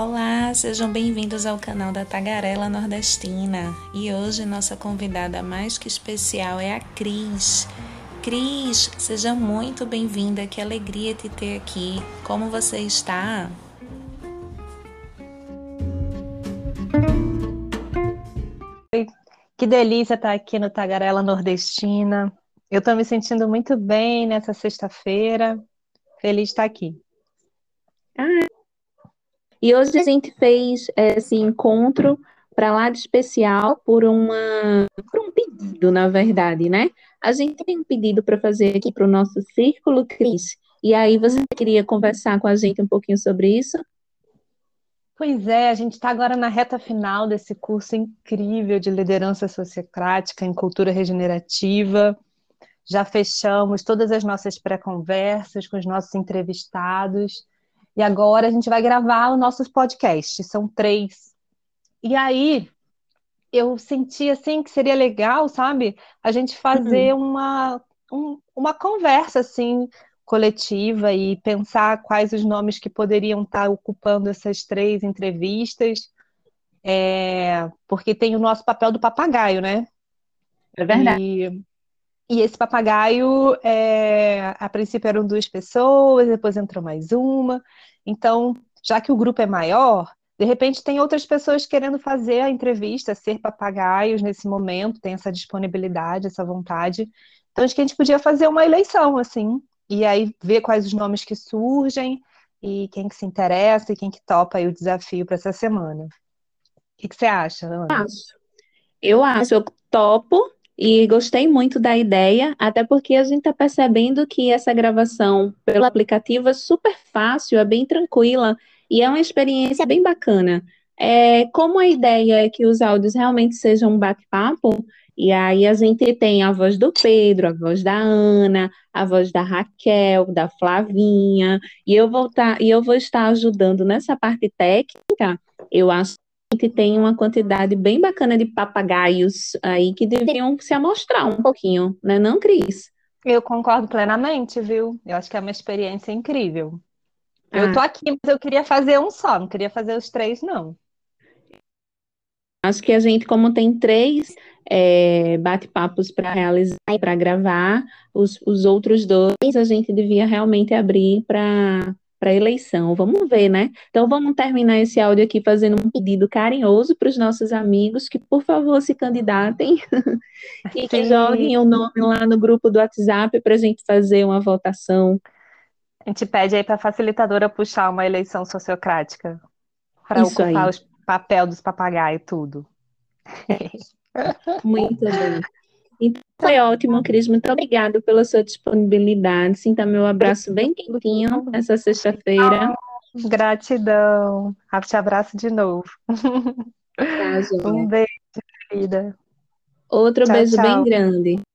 Olá, sejam bem-vindos ao canal da Tagarela Nordestina. E hoje nossa convidada mais que especial é a Cris. Cris, seja muito bem-vinda, que alegria te ter aqui. Como você está? Que delícia estar aqui no Tagarela Nordestina. Eu estou me sentindo muito bem nessa sexta-feira. Feliz de estar aqui. Ah, e hoje a gente fez esse encontro para lá de especial por uma por um pedido, na verdade, né? A gente tem um pedido para fazer aqui para o nosso círculo, Cris. E aí você queria conversar com a gente um pouquinho sobre isso? Pois é, a gente está agora na reta final desse curso incrível de liderança sociocrática em cultura regenerativa. Já fechamos todas as nossas pré-conversas com os nossos entrevistados. E agora a gente vai gravar os nossos podcasts, são três. E aí eu senti assim que seria legal, sabe, a gente fazer uhum. uma, um, uma conversa assim coletiva e pensar quais os nomes que poderiam estar ocupando essas três entrevistas, é, porque tem o nosso papel do papagaio, né? É verdade. E, e esse papagaio, é, a princípio eram duas pessoas, depois entrou mais uma. Então, já que o grupo é maior, de repente tem outras pessoas querendo fazer a entrevista, ser papagaios nesse momento, tem essa disponibilidade, essa vontade. Então, acho que a gente podia fazer uma eleição, assim, e aí ver quais os nomes que surgem e quem que se interessa e quem que topa o desafio para essa semana. O que, que você acha, Ana? Acho. Eu acho, eu topo e gostei muito da ideia, até porque a gente está percebendo que essa gravação pelo aplicativo é super fácil, é bem tranquila e é uma experiência bem bacana. É, como a ideia é que os áudios realmente sejam um bate-papo, e aí a gente tem a voz do Pedro, a voz da Ana, a voz da Raquel, da Flavinha, e eu vou, tá, e eu vou estar ajudando nessa parte técnica. Eu acho tem uma quantidade bem bacana de papagaios aí que deveriam se amostrar um pouquinho, né, não, Cris? Eu concordo plenamente, viu? Eu acho que é uma experiência incrível. Ah. Eu tô aqui, mas eu queria fazer um só, não queria fazer os três, não. Acho que a gente, como tem três é, bate-papos para realizar e para gravar, os, os outros dois a gente devia realmente abrir para para eleição. Vamos ver, né? Então vamos terminar esse áudio aqui fazendo um pedido carinhoso para os nossos amigos que, por favor, se candidatem e que joguem o nome lá no grupo do WhatsApp para a gente fazer uma votação. A gente pede aí para a facilitadora puxar uma eleição sociocrática para ocupar o papel dos papagaios tudo. Muito bem. Então, foi ótimo, Cris. Muito obrigada pela sua disponibilidade. Sinta meu abraço bem quentinho nessa sexta-feira. Gratidão. Te abraço de novo. Tá, um beijo, querida. Outro tchau, beijo tchau. bem grande.